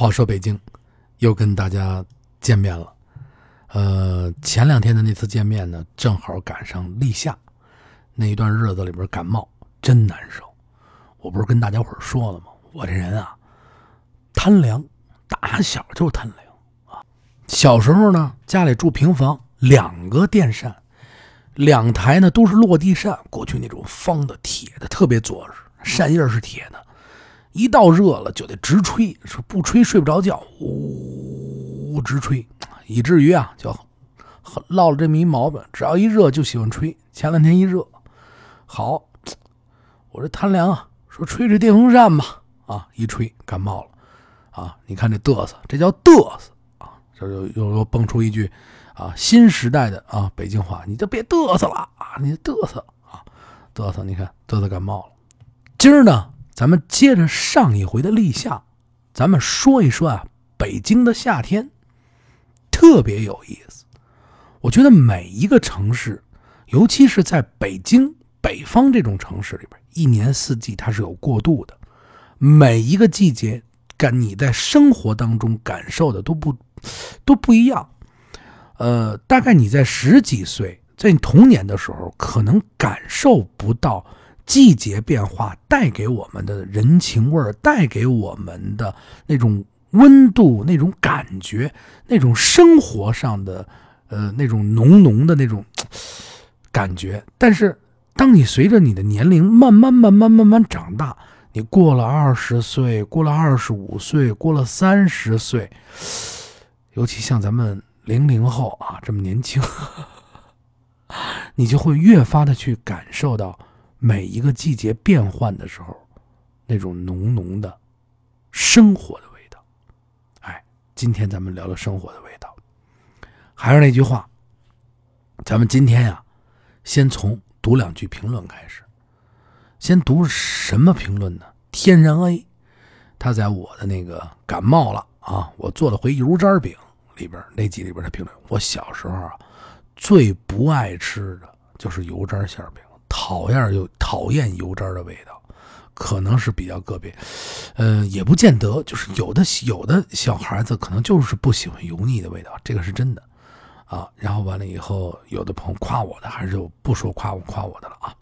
话说北京，又跟大家见面了。呃，前两天的那次见面呢，正好赶上立夏那一段日子里边感冒，真难受。我不是跟大家伙说了吗？我这人啊，贪凉，打小就贪凉啊。小时候呢，家里住平房，两个电扇，两台呢都是落地扇，过去那种方的铁的，特别结实，扇叶是铁的。一到热了就得直吹，说不吹睡不着觉，呜直吹，以至于啊就落了这么一毛病，只要一热就喜欢吹。前两天一热，好，我这贪凉啊，说吹吹电风扇吧，啊一吹感冒了，啊你看这嘚瑟，这叫嘚瑟啊，这又又又蹦出一句啊新时代的啊北京话，你就别嘚瑟了啊，你嘚瑟啊嘚瑟，你看嘚瑟感冒了，今儿呢。咱们接着上一回的立夏，咱们说一说啊，北京的夏天特别有意思。我觉得每一个城市，尤其是在北京北方这种城市里边，一年四季它是有过渡的。每一个季节感你在生活当中感受的都不都不一样。呃，大概你在十几岁，在你童年的时候，可能感受不到。季节变化带给我们的人情味儿，带给我们的那种温度、那种感觉、那种生活上的呃那种浓浓的那种感觉。但是，当你随着你的年龄慢慢、慢慢、慢慢长大，你过了二十岁，过了二十五岁，过了三十岁，尤其像咱们零零后啊这么年轻，你就会越发的去感受到。每一个季节变换的时候，那种浓浓的生活的味道，哎，今天咱们聊聊生活的味道。还是那句话，咱们今天呀，先从读两句评论开始。先读什么评论呢？天然 A，他在我的那个感冒了啊，我做了回油渣饼里边那集里边的评论。我小时候啊，最不爱吃的就是油渣馅饼。讨厌又讨厌油渣的味道，可能是比较个别，呃，也不见得，就是有的有的小孩子可能就是不喜欢油腻的味道，这个是真的，啊，然后完了以后，有的朋友夸我的，还是就不说夸我夸我的了啊，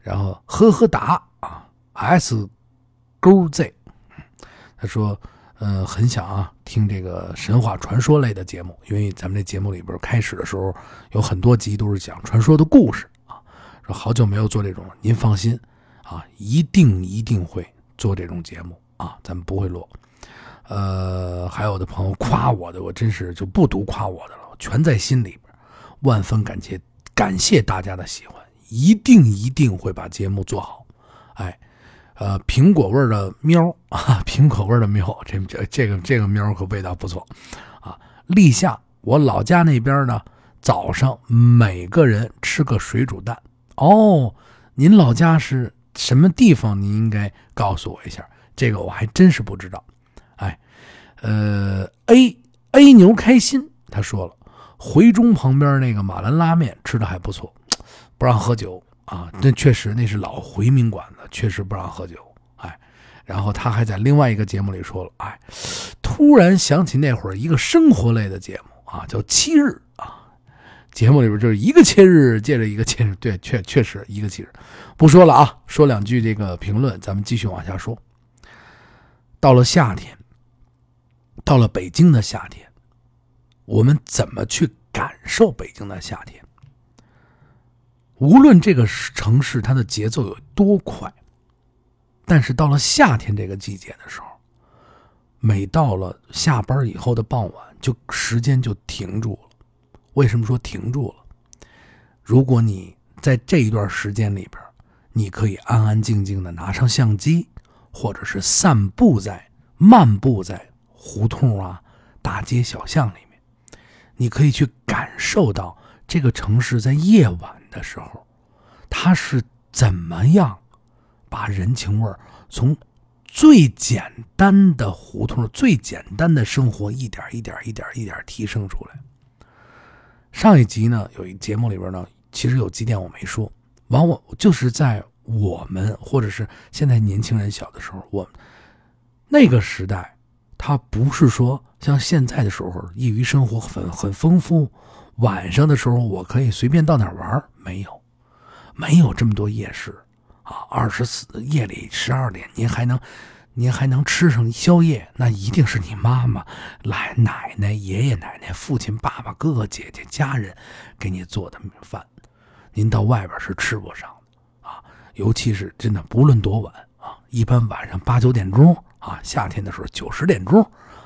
然后呵呵达啊，S 勾 Z，他说，嗯，很想啊听这个神话传说类的节目，因为咱们这节目里边开始的时候有很多集都是讲传说的故事。说好久没有做这种，您放心，啊，一定一定会做这种节目啊，咱们不会落。呃，还有的朋友夸我的，我真是就不读夸我的了，全在心里边。万分感谢，感谢大家的喜欢，一定一定会把节目做好。哎，呃，苹果味的喵啊，苹果味的喵，这这这个这个喵可味道不错啊。立夏，我老家那边呢，早上每个人吃个水煮蛋。哦，您老家是什么地方？您应该告诉我一下，这个我还真是不知道。哎，呃，A A 牛开心，他说了，回中旁边那个马兰拉面吃的还不错，不让喝酒啊，那确实那是老回民馆子，确实不让喝酒。哎，然后他还在另外一个节目里说了，哎，突然想起那会儿一个生活类的节目啊，叫《七日》。节目里边就是一个切日接着一个切日，对，确确实一个切日，不说了啊，说两句这个评论，咱们继续往下说。到了夏天，到了北京的夏天，我们怎么去感受北京的夏天？无论这个城市它的节奏有多快，但是到了夏天这个季节的时候，每到了下班以后的傍晚，就时间就停住了。为什么说停住了？如果你在这一段时间里边，你可以安安静静的拿上相机，或者是散步在、漫步在胡同啊、大街小巷里面，你可以去感受到这个城市在夜晚的时候，它是怎么样把人情味从最简单的胡同、最简单的生活一点一点、一点一点提升出来。上一集呢，有一节目里边呢，其实有几点我没说。往往就是在我们或者是现在年轻人小的时候，我们那个时代，它不是说像现在的时候，业余生活很很丰富，晚上的时候我可以随便到哪玩，没有，没有这么多夜市啊。二十四夜里十二点，您还能，您还能吃上宵夜，那一定是你妈妈、来奶奶、爷爷奶奶、父亲、爸爸、哥哥姐姐、家人给你做的饭，您到外边是吃不上的啊。尤其是真的，不论多晚啊，一般晚上八九点钟。啊，夏天的时候九十点钟，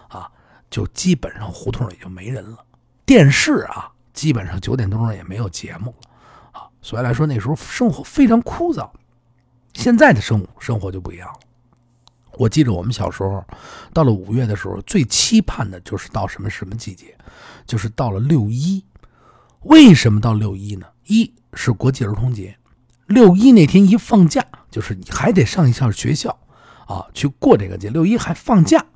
啊，就基本上胡同里就没人了。电视啊，基本上九点多钟也没有节目了，啊，所以来说那时候生活非常枯燥。现在的生生活就不一样了。我记得我们小时候，到了五月的时候，最期盼的就是到什么什么季节，就是到了六一。为什么到六一呢？一是国际儿童节，六一那天一放假，就是你还得上一下学校。啊，去过这个节，六一还放假，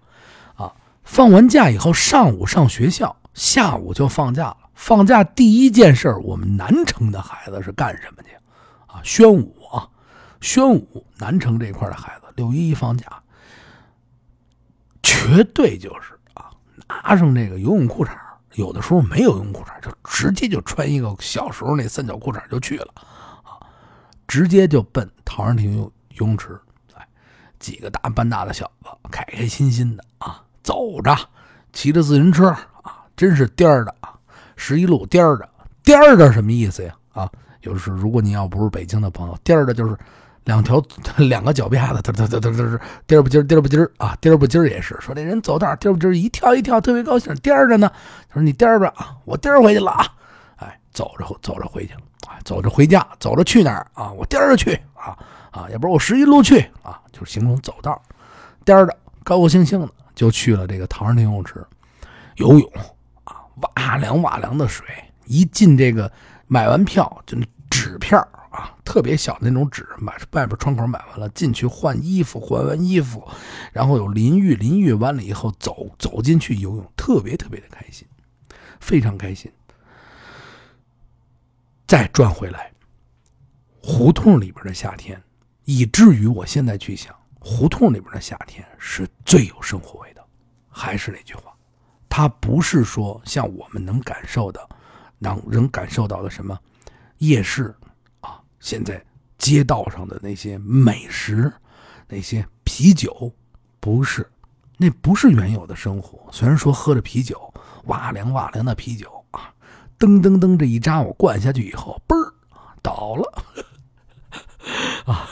啊，放完假以后上午上学校，下午就放假了。放假第一件事我们南城的孩子是干什么去？啊，宣武啊，宣武，南城这块的孩子，六一一放假，绝对就是啊，拿上这个游泳裤衩有的时候没有游泳裤衩就直接就穿一个小时候那三角裤衩就去了，啊，直接就奔陶然亭游泳池。几个大半大的小子，开开心心的啊，走着，骑着自行车啊，真是颠儿的啊，十一路颠儿的，颠儿的什么意思呀？啊，就是如果你要不是北京的朋友，颠儿的就是两条两个脚丫子，嘚嘚嘚嘚嘚，颠儿不颠颠不颠儿啊，颠不颠儿也是说这人走道颠不颠儿，一跳一跳特别高兴，颠着呢。他说你颠儿吧啊，我颠回去了啊，哎，走着走着回去了，走着回家，走着去哪儿啊？我颠着去啊。啊，要不然我十一路去啊，就是形容走道，颠儿的，高高兴兴的就去了这个唐人游泳池游泳啊，哇凉哇凉的水，一进这个买完票就纸片啊，特别小的那种纸，买外边窗口买完了进去换衣服，换完衣服，然后有淋浴，淋浴完了以后走走进去游泳，特别特别的开心，非常开心。再转回来，胡同里边的夏天。以至于我现在去想，胡同里边的夏天是最有生活味的。还是那句话，它不是说像我们能感受的，能能感受到的什么夜市，现在街道上的那些美食，那些啤酒，不是，那不是原有的生活。虽然说喝着啤酒，哇凉哇凉的啤酒啊，噔噔噔这一扎，我灌下去以后，嘣儿倒了，啊。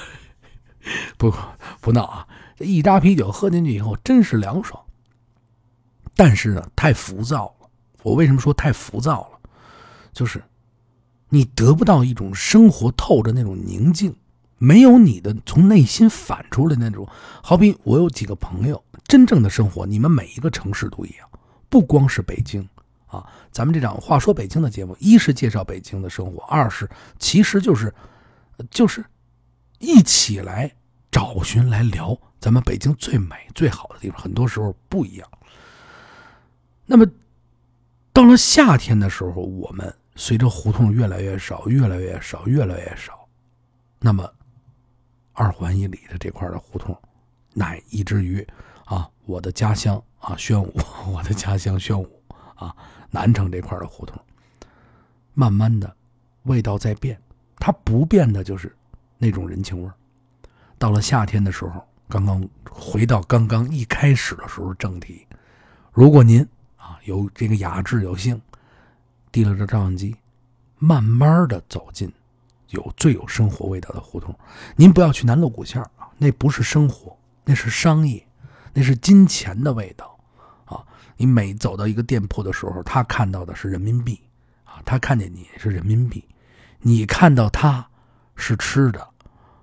不不闹啊！这一扎啤酒喝进去以后，真是凉爽。但是呢，太浮躁了。我为什么说太浮躁了？就是你得不到一种生活透着那种宁静，没有你的从内心反出来的那种。好比我有几个朋友，真正的生活，你们每一个城市都一样，不光是北京啊。咱们这场话说北京的节目，一是介绍北京的生活，二是其实就是就是一起来。找寻来聊咱们北京最美最好的地方，很多时候不一样。那么到了夏天的时候，我们随着胡同越来越少，越来越少，越来越少，那么二环以里的这块的胡同，乃以至于啊，我的家乡啊，宣武，我的家乡宣武啊，南城这块的胡同，慢慢的味道在变，它不变的就是那种人情味。到了夏天的时候，刚刚回到刚刚一开始的时候正题。如果您啊有这个雅致有幸，提了这照相机，慢慢的走进有最有生活味道的胡同。您不要去南锣鼓巷啊，那不是生活，那是商业，那是金钱的味道啊。你每走到一个店铺的时候，他看到的是人民币啊，他看见你是人民币，你看到他是吃的，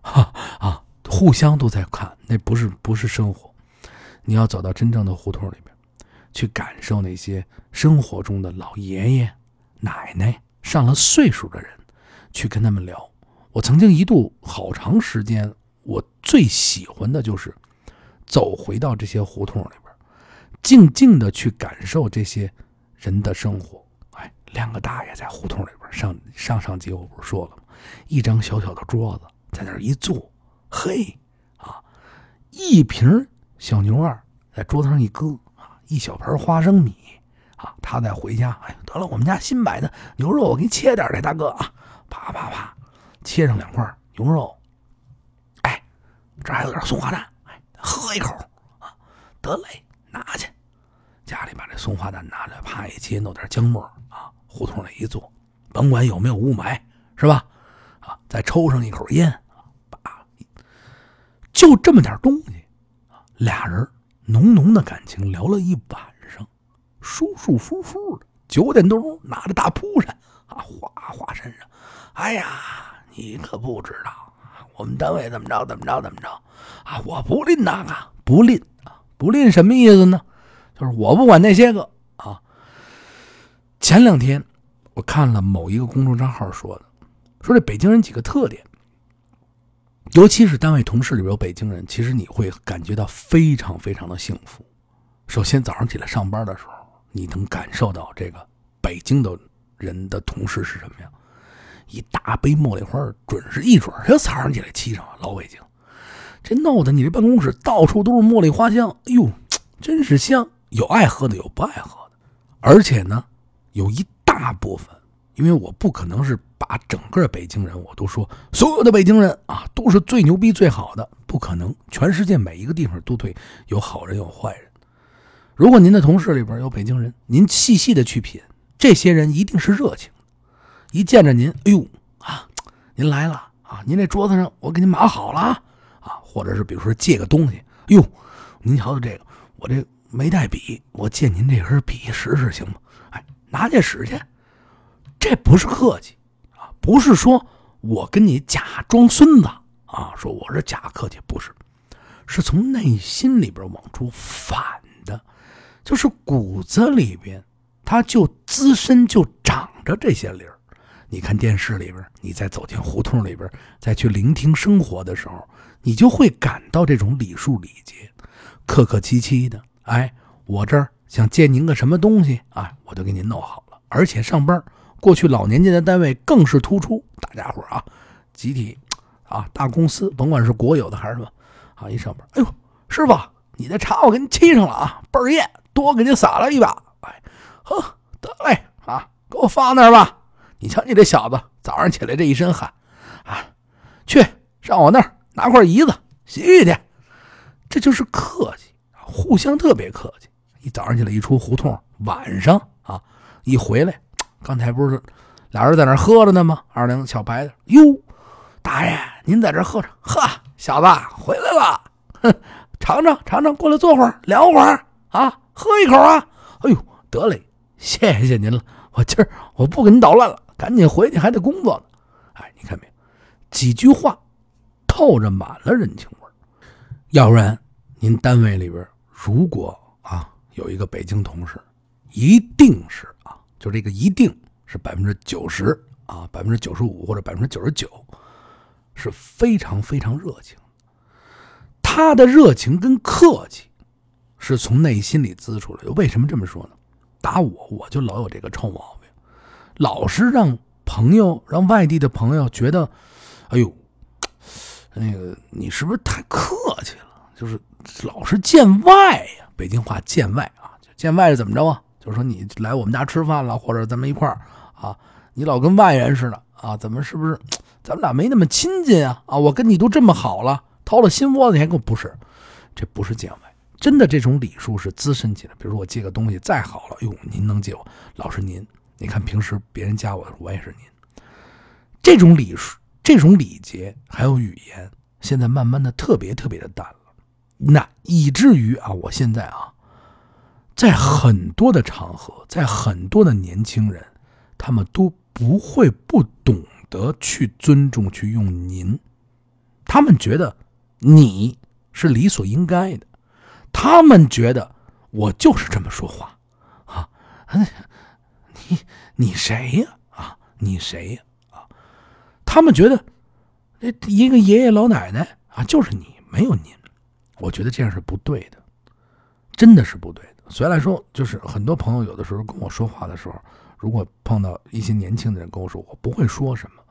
哈啊。互相都在看，那不是不是生活。你要走到真正的胡同里边，去感受那些生活中的老爷爷、奶奶、上了岁数的人，去跟他们聊。我曾经一度好长时间，我最喜欢的就是走回到这些胡同里边，静静的去感受这些人的生活。哎，两个大爷在胡同里边，上上上集我不是说了吗？一张小小的桌子，在那儿一坐。嘿，啊，一瓶小牛二在桌子上一搁，啊，一小盆花生米啊，他再回家，哎，得了，我们家新买的牛肉，我给你切点来，大哥啊，啪啪啪，切上两块牛肉，哎，这还有点松花蛋，哎，喝一口啊，得嘞，拿去，家里把这松花蛋拿来，啪一切，弄点姜末啊，胡同里一坐，甭管有没有雾霾，是吧？啊，再抽上一口烟，啊，就这么点东西，啊，俩人浓浓的感情聊了一晚上，舒舒服服的。九点多钟，拿着大蒲扇啊，哗哗身上。哎呀，你可不知道，我们单位怎么着怎么着怎么着啊！我不吝那个，不吝啊，不吝什么意思呢？就是我不管那些个啊。前两天我看了某一个公众账号说的，说这北京人几个特点，尤其是单位同事里边有北京人，其实你会感觉到非常非常的幸福。首先早上起来上班的时候，你能感受到这个北京的人的同事是什么样？一大杯茉莉花，准是一准就早上起来沏上了。老北京，这弄得你这办公室到处都是茉莉花香，哎呦，真是香！有爱喝的，有不爱喝的，而且呢，有一大部分，因为我不可能是把整个北京人我都说所有的北京人啊都是最牛逼最好的，不可能。全世界每一个地方都对有好人有坏人。如果您的同事里边有北京人，您细细的去品，这些人一定是热情。一见着您，哎呦啊，您来了啊！您这桌子上我给您码好了啊，或者是比如说借个东西，哎呦，您瞧瞧这个，我这没带笔，我借您这根笔使使行吗？哎，拿去使去，这不是客气啊，不是说我跟你假装孙子啊，说我是假客气，不是，是从内心里边往出反，就是骨子里边，它就滋生就长着这些理儿。你看电视里边，你再走进胡同里边，再去聆听生活的时候，你就会感到这种礼数礼节，客客气气的。哎，我这儿想借您个什么东西啊，我就给您弄好了。而且上班，过去老年间的单位更是突出，大家伙啊，集体啊，大公司，甭管是国有的还是什么，啊，一上班，哎呦，师傅，你的茶我给你沏上了啊，倍儿艳，多给你撒了一把。哎，呵，得嘞，啊，给我放那儿吧。你瞧，你这小子早上起来这一身汗，啊，去上我那儿拿块椅子洗洗去，这就是客气，互相特别客气。一早上起来一出胡同，晚上啊一回来，刚才不是俩人在那喝着呢吗？二两小白的，哟，大爷您在这喝着，呵，小子回来了，哼，尝尝尝尝，过来坐会儿聊会儿啊，喝一口啊，哎呦，得嘞，谢谢您了，我今儿我不给您捣乱了。赶紧回去，还得工作呢。哎，你看没有？几句话透着满了人情味要不然，您单位里边如果啊有一个北京同事，一定是啊，就这个一定是百分之九十啊，百分之九十五或者百分之九十九，是非常非常热情。他的热情跟客气是从内心里滋出来的。为什么这么说呢？打我，我就老有这个臭毛病。老是让朋友、让外地的朋友觉得，哎呦，那个你是不是太客气了？就是老是见外呀，北京话“见外”啊，见外是怎么着啊？就是说你来我们家吃饭了，或者咱们一块儿啊，你老跟外人似的啊，怎么是不是？咱们俩没那么亲近啊？啊，我跟你都这么好了，掏了心窝子，你还跟我不是？这不是见外，真的这种礼数是资深起来。比如说我借个东西再好了，哟，您能借我？老师您。你看，平时别人加我的时候，我也是您。这种礼数、这种礼节还有语言，现在慢慢的特别特别的淡了。那以至于啊，我现在啊，在很多的场合，在很多的年轻人，他们都不会不懂得去尊重、去用您。他们觉得你是理所应该的，他们觉得我就是这么说话啊。你你谁呀？啊，你谁呀？啊，他们觉得那一个爷爷老奶奶啊，就是你，没有您。我觉得这样是不对的，真的是不对的。所以来说，就是很多朋友有的时候跟我说话的时候，如果碰到一些年轻的人跟我说，我不会说什么。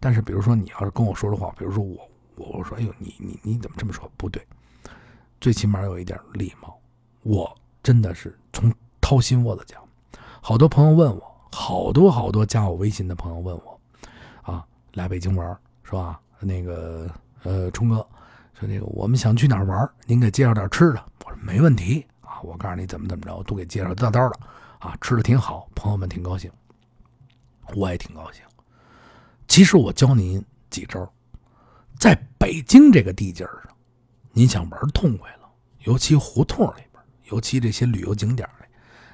但是，比如说你要是跟我说的话，比如说我，我我说，哎呦，你你你怎么这么说？不对，最起码有一点礼貌。我真的是从掏心窝子讲。好多朋友问我，好多好多加我微信的朋友问我，啊，来北京玩是吧？那个呃，冲哥说那个我们想去哪儿玩，您给介绍点吃的。我说没问题啊，我告诉你怎么怎么着，我都给介绍道道的啊，吃的挺好，朋友们挺高兴，我也挺高兴。其实我教您几招，在北京这个地界儿上，您想玩痛快了，尤其胡同里边，尤其这些旅游景点里，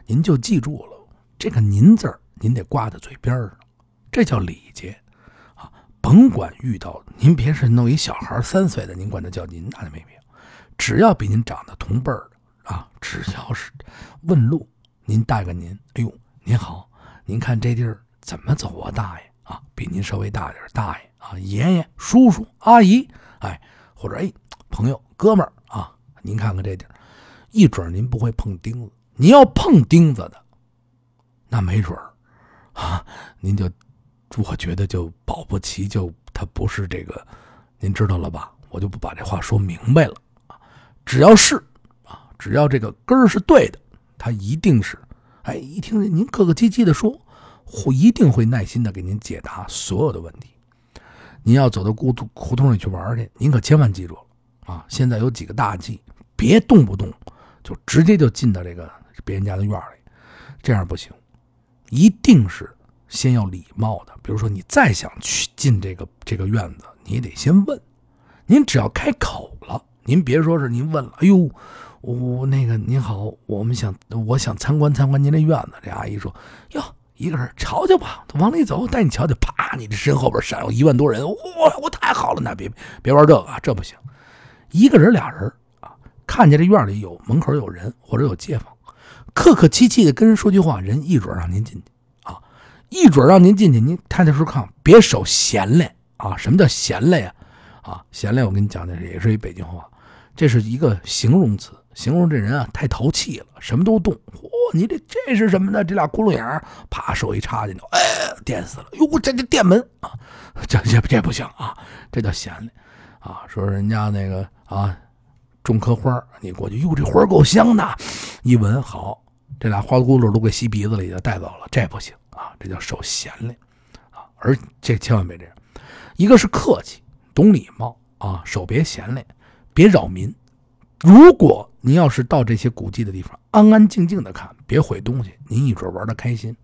您就记住了这个“您”字儿，您得挂在嘴边上，这叫礼节啊。甭管遇到您，别是弄一小孩三岁的，您管他叫您，那就没必要。只要比您长得同辈儿的啊，只要是问路，您带个您，哎呦，您好，您看这地儿怎么走啊，大爷？啊，比您稍微大点大爷啊，爷爷、叔叔、阿姨，哎，或者哎，朋友、哥们儿啊，您看看这地儿，一准您不会碰钉子。您要碰钉子的，那没准儿啊，您就我觉得就保不齐就他不是这个，您知道了吧？我就不把这话说明白了啊。只要是啊，只要这个根儿是对的，他一定是哎，一听您客客气气的说。会一定会耐心的给您解答所有的问题。您要走到胡同胡同里去玩去，您可千万记住了啊！现在有几个大忌，别动不动就直接就进到这个别人家的院里，这样不行。一定是先要礼貌的。比如说，你再想去进这个这个院子，你得先问。您只要开口了，您别说是您问了，哎呦，我那个您好，我们想我想参观参观您的院子。这阿姨说，哟。一个人瞧瞧吧，往里走，带你瞧瞧。啪，你这身后边闪有一万多人，哇，我太好了，那别别玩这个啊，这不行。一个人俩人啊，看见这院里有门口有人或者有街坊，客客气气的跟人说句话，人一准让您进去啊，一准让您进去。您踏踏实实看，别守闲嘞啊。什么叫闲嘞呀？啊，闲嘞，我跟你讲的也是一北京话，这是一个形容词。形容这人啊，太淘气了，什么都动。嚯，你这这是什么呢？这俩窟窿眼啪，手一插进去，哎，电死了。哟，这这电门啊，这这这不行啊，这叫闲嘞啊。说人家那个啊，种棵花，你过去，哟，这花够香的，一闻好，这俩花骨朵都给吸鼻子里了带走了，这不行啊，这叫守闲来啊。而这千万别这样，一个是客气，懂礼貌啊，手别闲来，别扰民。如果您要是到这些古迹的地方，安安静静的看，别毁东西，您一准玩的开心。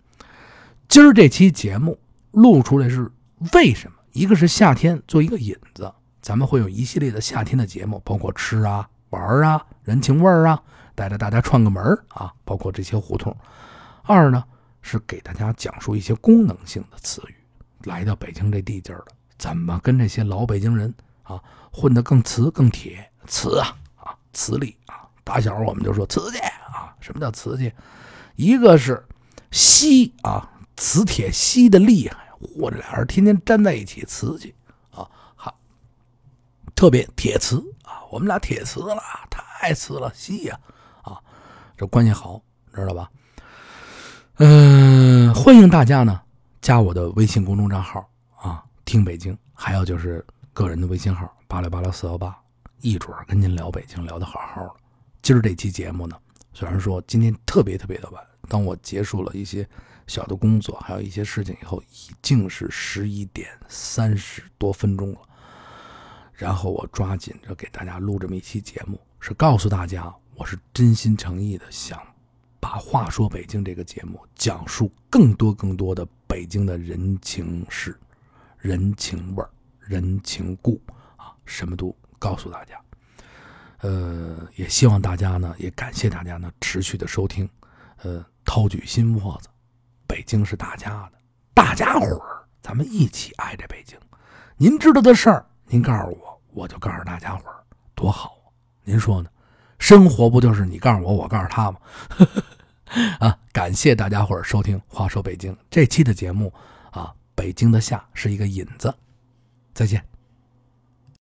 今儿这期节目录出来是为什么？一个是夏天做一个引子，咱们会有一系列的夏天的节目，包括吃啊、玩啊、人情味啊，带着大家串个门啊，包括这些胡同。二呢是给大家讲述一些功能性的词语，来到北京这地界儿怎么跟这些老北京人啊混得更瓷更铁？瓷啊啊！瓷力啊，打小我们就说瓷器啊。什么叫瓷器？一个是锡啊，磁铁锡的厉害，或者俩人天天粘在一起，瓷器，特别铁瓷啊。我们俩铁瓷了，太瓷了，锡呀啊，这关系好，知道吧？嗯，欢迎大家呢加我的微信公众账号啊，听北京，还有就是个人的微信号八六八六四幺八。一准跟您聊北京聊得好好的。今儿这期节目呢，虽然说今天特别特别的晚，当我结束了一些小的工作，还有一些事情以后，已经是十一点三十多分钟了。然后我抓紧着给大家录这么一期节目，是告诉大家，我是真心诚意的想把《话说北京》这个节目讲述更多更多的北京的人情事、人情味人情故啊，什么都。告诉大家，呃，也希望大家呢，也感谢大家呢持续的收听，呃，掏举心窝子，北京是大家的，大家伙儿，咱们一起爱着北京。您知道的事儿，您告诉我，我就告诉大家伙儿，多好啊！您说呢？生活不就是你告诉我，我告诉他吗？啊，感谢大家伙儿收听《话说北京》这期的节目啊，北京的夏是一个引子，再见。